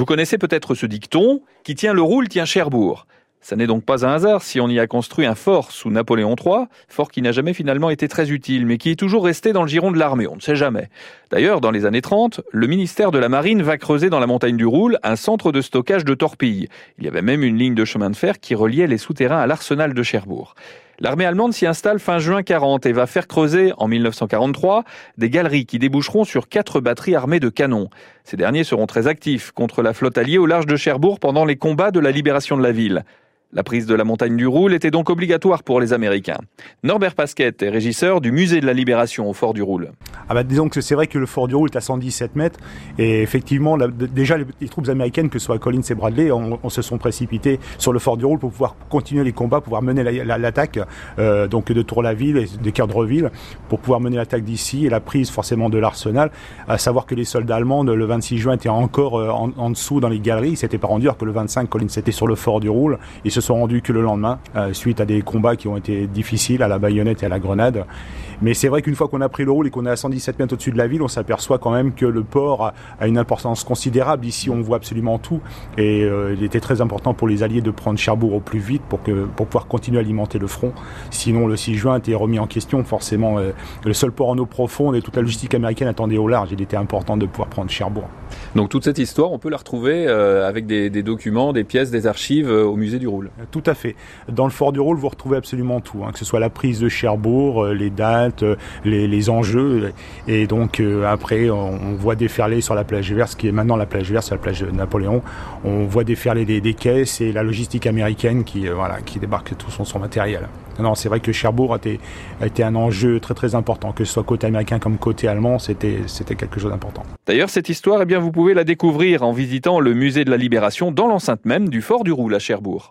Vous connaissez peut-être ce dicton qui tient le roule tient Cherbourg. Ça n'est donc pas un hasard si on y a construit un fort sous Napoléon III, fort qui n'a jamais finalement été très utile, mais qui est toujours resté dans le giron de l'armée, on ne sait jamais. D'ailleurs, dans les années 30, le ministère de la Marine va creuser dans la montagne du Roule un centre de stockage de torpilles. Il y avait même une ligne de chemin de fer qui reliait les souterrains à l'arsenal de Cherbourg. L'armée allemande s'y installe fin juin 40 et va faire creuser en 1943 des galeries qui déboucheront sur quatre batteries armées de canons. Ces derniers seront très actifs contre la flotte alliée au large de Cherbourg pendant les combats de la libération de la ville. La prise de la montagne du Roule était donc obligatoire pour les Américains. Norbert Pasquette est régisseur du musée de la Libération au fort du Roule. Ah bah disons que c'est vrai que le fort du Roule est à 117 mètres et effectivement déjà les, troupes américaines, que ce soit Collins et Bradley, on, se sont précipités sur le fort du Roule pour pouvoir continuer les combats, pouvoir mener l'attaque euh, donc de Tour-la-Ville et de Kerdreville pour pouvoir mener l'attaque d'ici et la prise forcément de l'arsenal. À savoir que les soldats allemands le 26 juin étaient encore euh, en, dessous dans les galeries, ils s'étaient pas rendus alors que le 25 Collins était sur le fort du Roule et se sont rendus que le lendemain, euh, suite à des combats qui ont été difficiles à la baïonnette et à la grenade. Mais c'est vrai qu'une fois qu'on a pris le rôle et qu'on est à 117 mètres au-dessus de la ville, on s'aperçoit quand même que le port a, une importance considérable. Ici, on voit absolument tout. Et euh, il était très important pour les Alliés de prendre Cherbourg au plus vite pour, que, pour pouvoir continuer à alimenter le front. Sinon, le 6 juin était remis en question. Forcément, euh, le seul port en eau profonde et toute la logistique américaine attendait au large. Il était important de pouvoir prendre Cherbourg. Donc toute cette histoire, on peut la retrouver avec des, documents, des pièces, des archives au musée du Roule. Tout à fait. Dans le fort du Roule, vous retrouvez absolument tout, hein, que ce soit la prise de Cherbourg, les dates, euh, les, enjeux. Et donc euh, après, on, voit déferler sur la plage verte, qui est maintenant la plage verte, sur la plage de Napoléon, on voit déferler des, caisses et la logistique américaine qui, euh, voilà, qui débarque tout son, matériel. Non, c'est vrai que Cherbourg a été, a été, un enjeu très très important, que ce soit côté américain comme côté allemand, c'était quelque chose d'important. D'ailleurs, cette histoire, eh bien, vous pouvez la découvrir en visitant le musée de la Libération dans l'enceinte même du fort du Roule à Cherbourg.